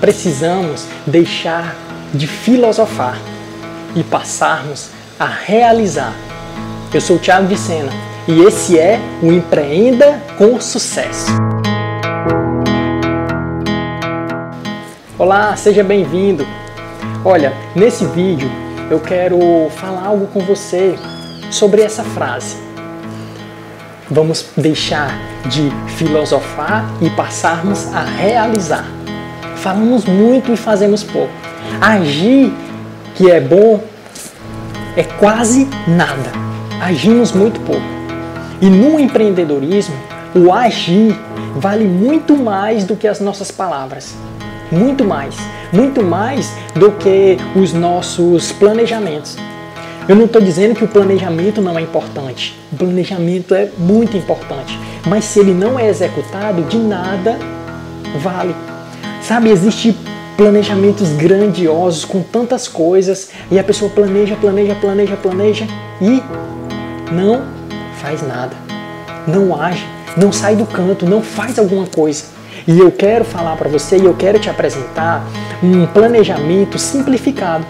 precisamos deixar de filosofar e passarmos a realizar. Eu sou o Thiago Vicena e esse é o Empreenda com Sucesso. Olá, seja bem-vindo. Olha, nesse vídeo eu quero falar algo com você sobre essa frase. Vamos deixar de filosofar e passarmos a realizar. Falamos muito e fazemos pouco. Agir, que é bom, é quase nada. Agimos muito pouco. E no empreendedorismo, o agir vale muito mais do que as nossas palavras. Muito mais. Muito mais do que os nossos planejamentos. Eu não estou dizendo que o planejamento não é importante. O planejamento é muito importante. Mas se ele não é executado, de nada vale. Sabe, existe planejamentos grandiosos com tantas coisas e a pessoa planeja, planeja, planeja, planeja e não faz nada. Não age, não sai do canto, não faz alguma coisa. E eu quero falar para você e eu quero te apresentar um planejamento simplificado.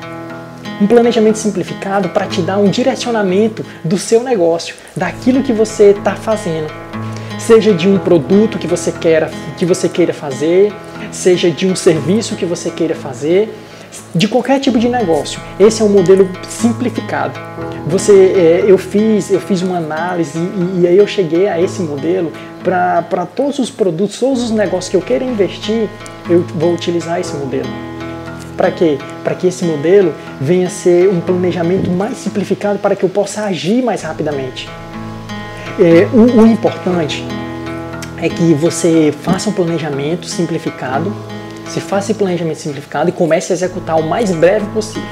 Um planejamento simplificado para te dar um direcionamento do seu negócio, daquilo que você está fazendo. Seja de um produto que você queira, que você queira fazer, seja de um serviço que você queira fazer, de qualquer tipo de negócio. Esse é um modelo simplificado. Você, é, eu fiz, eu fiz uma análise e, e aí eu cheguei a esse modelo para todos os produtos, todos os negócios que eu queira investir, eu vou utilizar esse modelo. Para quê? Para que esse modelo venha ser um planejamento mais simplificado para que eu possa agir mais rapidamente. É, o, o importante é que você faça um planejamento simplificado, se faça esse planejamento simplificado e comece a executar o mais breve possível.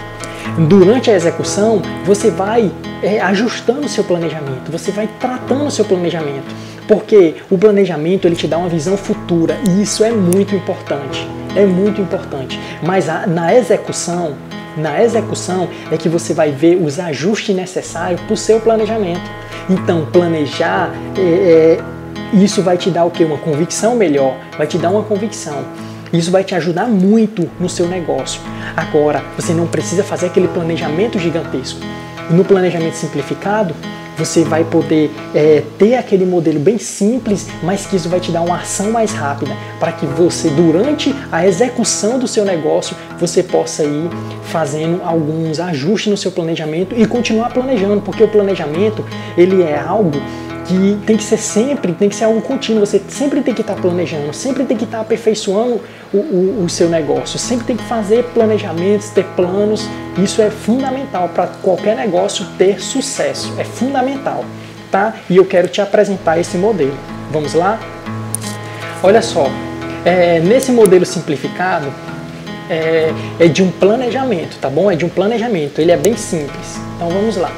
Durante a execução, você vai é, ajustando o seu planejamento, você vai tratando o seu planejamento, porque o planejamento ele te dá uma visão futura e isso é muito importante, é muito importante. Mas a, na execução, na execução é que você vai ver os ajustes necessários para o seu planejamento. Então, planejar é, é isso vai te dar o que? Uma convicção melhor, vai te dar uma convicção. Isso vai te ajudar muito no seu negócio. Agora, você não precisa fazer aquele planejamento gigantesco. No planejamento simplificado, você vai poder é, ter aquele modelo bem simples, mas que isso vai te dar uma ação mais rápida, para que você, durante a execução do seu negócio, você possa ir fazendo alguns ajustes no seu planejamento e continuar planejando, porque o planejamento ele é algo que tem que ser sempre, tem que ser algo contínuo. Você sempre tem que estar planejando, sempre tem que estar aperfeiçoando o, o, o seu negócio, sempre tem que fazer planejamentos, ter planos. Isso é fundamental para qualquer negócio ter sucesso. É fundamental, tá? E eu quero te apresentar esse modelo. Vamos lá? Olha só, é, nesse modelo simplificado, é, é, de um planejamento, tá bom? É de um planejamento, ele é bem simples. Então vamos lá.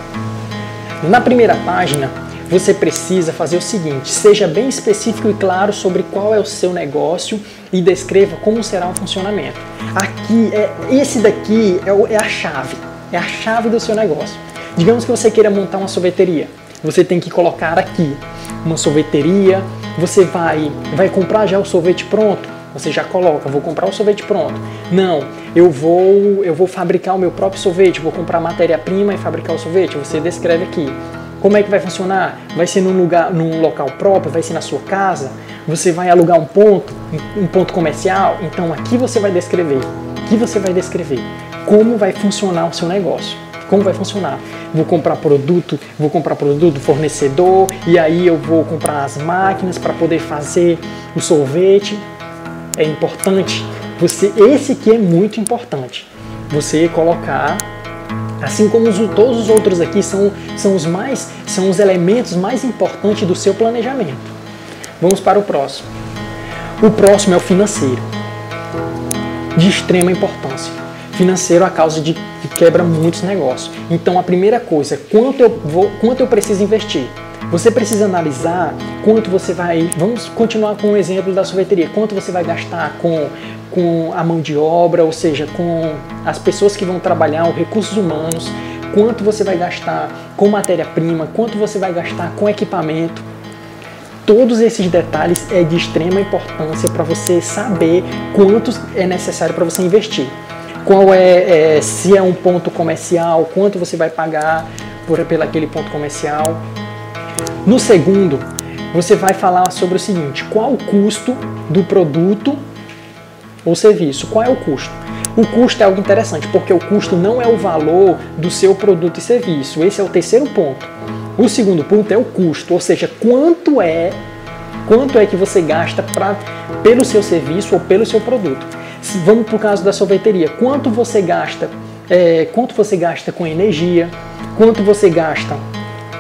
Na primeira página, você precisa fazer o seguinte: seja bem específico e claro sobre qual é o seu negócio e descreva como será o funcionamento. Aqui, é, esse daqui é, é a chave, é a chave do seu negócio. Digamos que você queira montar uma sorveteria, você tem que colocar aqui uma sorveteria. Você vai, vai comprar já o sorvete pronto. Você já coloca, vou comprar o sorvete pronto. Não, eu vou, eu vou fabricar o meu próprio sorvete, vou comprar matéria-prima e fabricar o sorvete. Você descreve aqui. Como é que vai funcionar? Vai ser num lugar, num local próprio? Vai ser na sua casa? Você vai alugar um ponto, um ponto comercial? Então aqui você vai descrever. Aqui você vai descrever como vai funcionar o seu negócio. Como vai funcionar? Vou comprar produto, vou comprar produto do fornecedor e aí eu vou comprar as máquinas para poder fazer o sorvete. É importante. Você, esse aqui é muito importante. Você colocar Assim como os, todos os outros aqui são, são os mais são os elementos mais importantes do seu planejamento. Vamos para o próximo. O próximo é o financeiro. De extrema importância. Financeiro a causa de que quebra muitos negócios. Então a primeira coisa, quanto eu vou, quanto eu preciso investir? Você precisa analisar quanto você vai. Vamos continuar com o exemplo da sorveteria. Quanto você vai gastar com com a mão de obra, ou seja, com as pessoas que vão trabalhar, os recursos humanos, quanto você vai gastar com matéria-prima, quanto você vai gastar com equipamento. todos esses detalhes é de extrema importância para você saber quanto é necessário para você investir. Qual é, é, se é um ponto comercial, quanto você vai pagar por pelo aquele ponto comercial. No segundo, você vai falar sobre o seguinte: qual o custo do produto ou serviço? Qual é o custo? O custo é algo interessante, porque o custo não é o valor do seu produto e serviço. Esse é o terceiro ponto. O segundo ponto é o custo, ou seja, quanto é quanto é que você gasta pra, pelo seu serviço ou pelo seu produto. Vamos para o caso da sorveteria. Quanto você gasta? É, quanto você gasta com energia? Quanto você gasta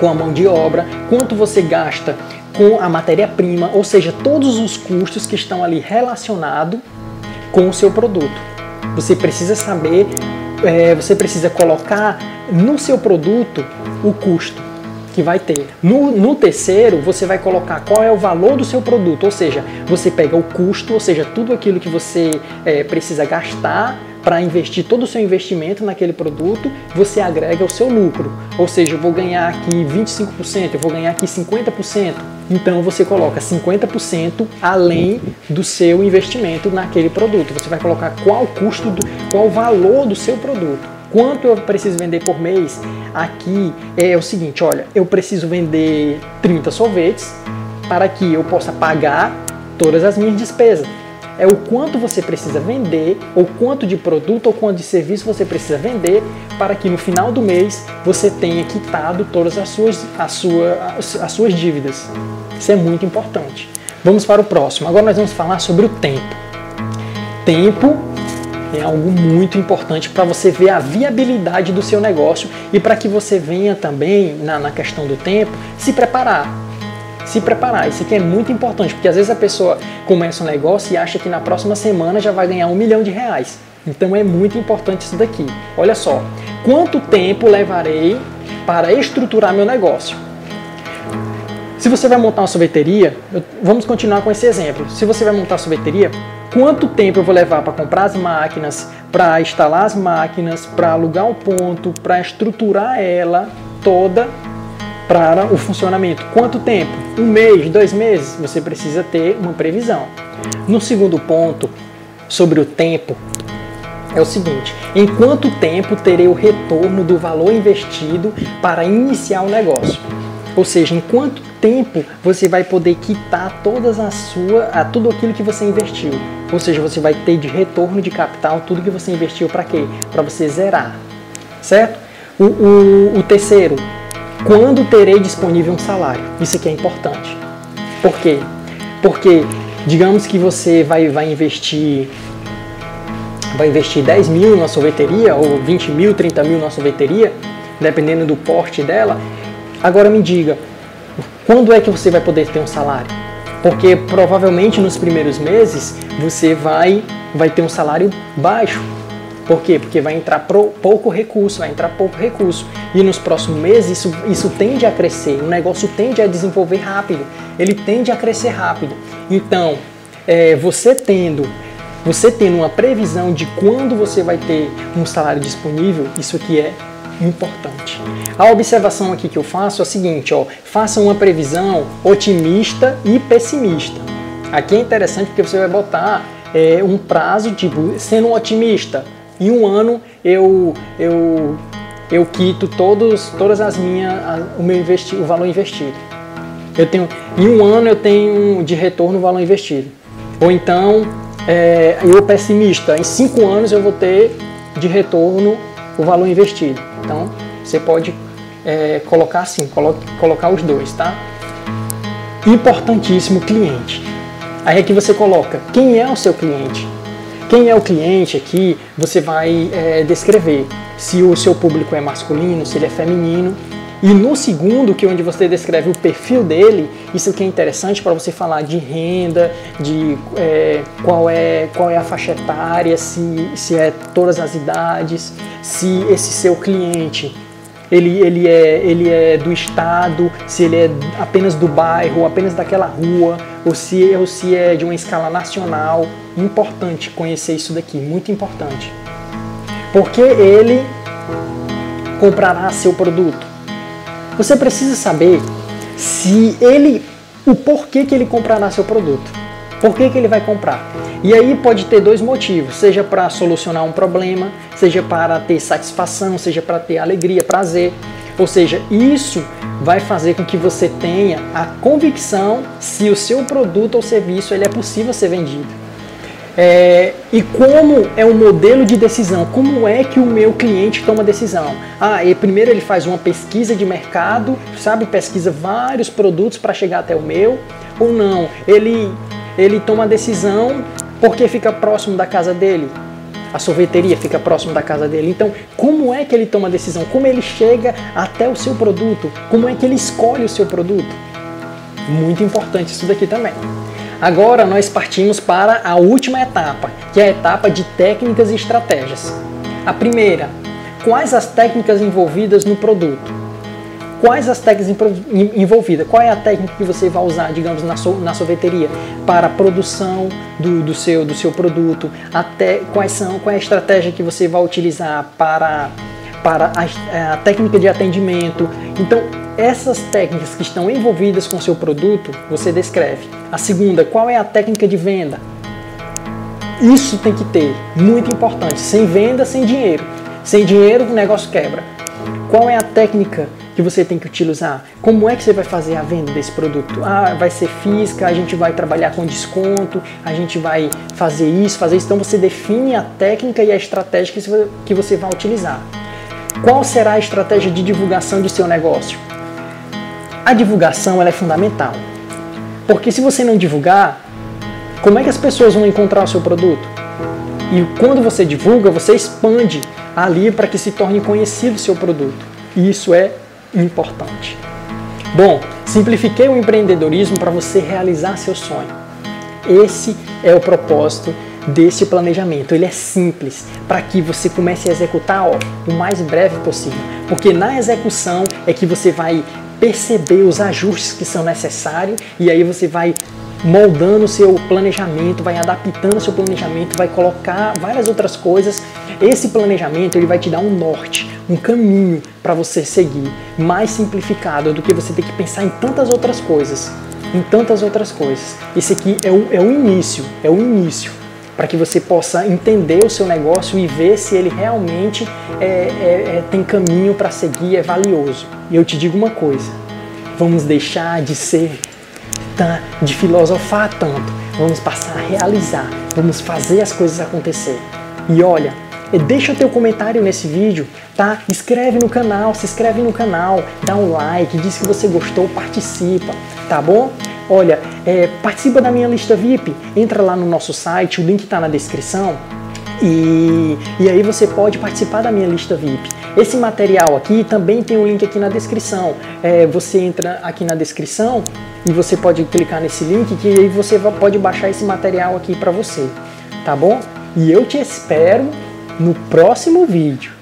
com a mão de obra? Quanto você gasta com a matéria-prima? Ou seja, todos os custos que estão ali relacionados com o seu produto. Você precisa saber, é, você precisa colocar no seu produto o custo que vai ter. No, no, terceiro, você vai colocar qual é o valor do seu produto, ou seja, você pega o custo, ou seja, tudo aquilo que você é, precisa gastar para investir todo o seu investimento naquele produto, você agrega o seu lucro. Ou seja, eu vou ganhar aqui 25%, eu vou ganhar aqui 50%. Então você coloca 50% além do seu investimento naquele produto. Você vai colocar qual custo, do, qual o valor do seu produto. Quanto eu preciso vender por mês? Aqui é o seguinte, olha, eu preciso vender 30 sorvetes para que eu possa pagar todas as minhas despesas é o quanto você precisa vender, ou quanto de produto ou quanto de serviço você precisa vender para que no final do mês você tenha quitado todas as suas, as, sua, as suas dívidas. Isso é muito importante. Vamos para o próximo. Agora nós vamos falar sobre o tempo. Tempo é algo muito importante para você ver a viabilidade do seu negócio e para que você venha também, na, na questão do tempo, se preparar se preparar. Isso aqui é muito importante, porque às vezes a pessoa começa um negócio e acha que na próxima semana já vai ganhar um milhão de reais. Então é muito importante isso daqui. Olha só, quanto tempo levarei para estruturar meu negócio? Se você vai montar uma sorveteria, vamos continuar com esse exemplo. Se você vai montar uma sorveteria, quanto tempo eu vou levar para comprar as máquinas, para instalar as máquinas, para alugar o ponto, para estruturar ela toda para o funcionamento. Quanto tempo? Um mês, dois meses? Você precisa ter uma previsão. No segundo ponto, sobre o tempo, é o seguinte: em quanto tempo terei o retorno do valor investido para iniciar o negócio? Ou seja, em quanto tempo você vai poder quitar todas a sua, a tudo aquilo que você investiu? Ou seja, você vai ter de retorno de capital tudo que você investiu para quê? Para você zerar, certo? O, o, o terceiro, quando terei disponível um salário? Isso aqui é importante. Por quê? Porque, digamos que você vai, vai investir vai investir 10 mil na sorveteria, ou 20 mil, 30 mil na sorveteria, dependendo do porte dela. Agora me diga, quando é que você vai poder ter um salário? Porque provavelmente nos primeiros meses você vai, vai ter um salário baixo, por quê? Porque vai entrar pouco recurso, vai entrar pouco recurso. E nos próximos meses isso, isso tende a crescer, o negócio tende a desenvolver rápido, ele tende a crescer rápido. Então, é, você tendo você tendo uma previsão de quando você vai ter um salário disponível, isso aqui é importante. A observação aqui que eu faço é a seguinte, ó, faça uma previsão otimista e pessimista. Aqui é interessante porque você vai botar é, um prazo, tipo, sendo otimista, em um ano eu eu eu quito todos todas as minhas o meu investi, o valor investido. Eu tenho em um ano eu tenho de retorno o valor investido. Ou então é, eu pessimista, em cinco anos eu vou ter de retorno o valor investido. Então você pode é, colocar assim, coloque, colocar os dois, tá? Importantíssimo cliente. Aí é que você coloca quem é o seu cliente. Quem é o cliente aqui, você vai é, descrever se o seu público é masculino, se ele é feminino. E no segundo, que é onde você descreve o perfil dele, isso que é interessante para você falar de renda, de é, qual, é, qual é a faixa etária, se, se é todas as idades, se esse seu cliente ele, ele, é, ele é do estado, se ele é apenas do bairro, apenas daquela rua, ou se, ou se é de uma escala nacional. Importante conhecer isso daqui, muito importante. Porque ele comprará seu produto. Você precisa saber se ele, o porquê que ele comprará seu produto. Por que, que ele vai comprar? E aí pode ter dois motivos, seja para solucionar um problema, seja para ter satisfação, seja para ter alegria, prazer. Ou seja, isso vai fazer com que você tenha a convicção se o seu produto ou serviço ele é possível ser vendido. É, e como é o modelo de decisão? Como é que o meu cliente toma decisão? Ah, e primeiro ele faz uma pesquisa de mercado, sabe, pesquisa vários produtos para chegar até o meu, ou não? Ele ele toma decisão porque fica próximo da casa dele. A sorveteria fica próximo da casa dele. Então, como é que ele toma a decisão? Como ele chega até o seu produto? Como é que ele escolhe o seu produto? Muito importante isso daqui também. Agora nós partimos para a última etapa, que é a etapa de técnicas e estratégias. A primeira, quais as técnicas envolvidas no produto? quais as técnicas envolvidas, qual é a técnica que você vai usar, digamos, na, so, na sorveteria para a produção do, do, seu, do seu produto, até quais são, qual é a estratégia que você vai utilizar para, para a, a técnica de atendimento. Então, essas técnicas que estão envolvidas com seu produto, você descreve. A segunda, qual é a técnica de venda? Isso tem que ter, muito importante. Sem venda, sem dinheiro. Sem dinheiro, o negócio quebra. Qual é a técnica que você tem que utilizar? Como é que você vai fazer a venda desse produto? Ah, vai ser física, a gente vai trabalhar com desconto, a gente vai fazer isso, fazer isso. Então você define a técnica e a estratégia que você vai utilizar. Qual será a estratégia de divulgação de seu negócio? A divulgação é fundamental. Porque se você não divulgar, como é que as pessoas vão encontrar o seu produto? E quando você divulga, você expande ali para que se torne conhecido o seu produto. E isso é importante. Bom, simplifiquei o empreendedorismo para você realizar seu sonho. Esse é o propósito desse planejamento. Ele é simples para que você comece a executar ó, o mais breve possível, porque na execução é que você vai perceber os ajustes que são necessários e aí você vai moldando o seu planejamento, vai adaptando o seu planejamento, vai colocar várias outras coisas. Esse planejamento ele vai te dar um norte, um caminho para você seguir, mais simplificado do que você ter que pensar em tantas outras coisas, em tantas outras coisas. Esse aqui é o, é o início, é o início para que você possa entender o seu negócio e ver se ele realmente é, é, é, tem caminho para seguir, é valioso. E eu te digo uma coisa: vamos deixar de ser de filosofar tanto, vamos passar a realizar, vamos fazer as coisas acontecer. E olha, deixa o teu comentário nesse vídeo, tá? Inscreve no canal, se inscreve no canal, dá um like, diz que você gostou, participa, tá bom? Olha, é, participa da minha lista VIP, entra lá no nosso site, o link está na descrição e, e aí você pode participar da minha lista VIP. Esse material aqui também tem um link aqui na descrição. É, você entra aqui na descrição e você pode clicar nesse link que aí você pode baixar esse material aqui para você, tá bom? E eu te espero no próximo vídeo.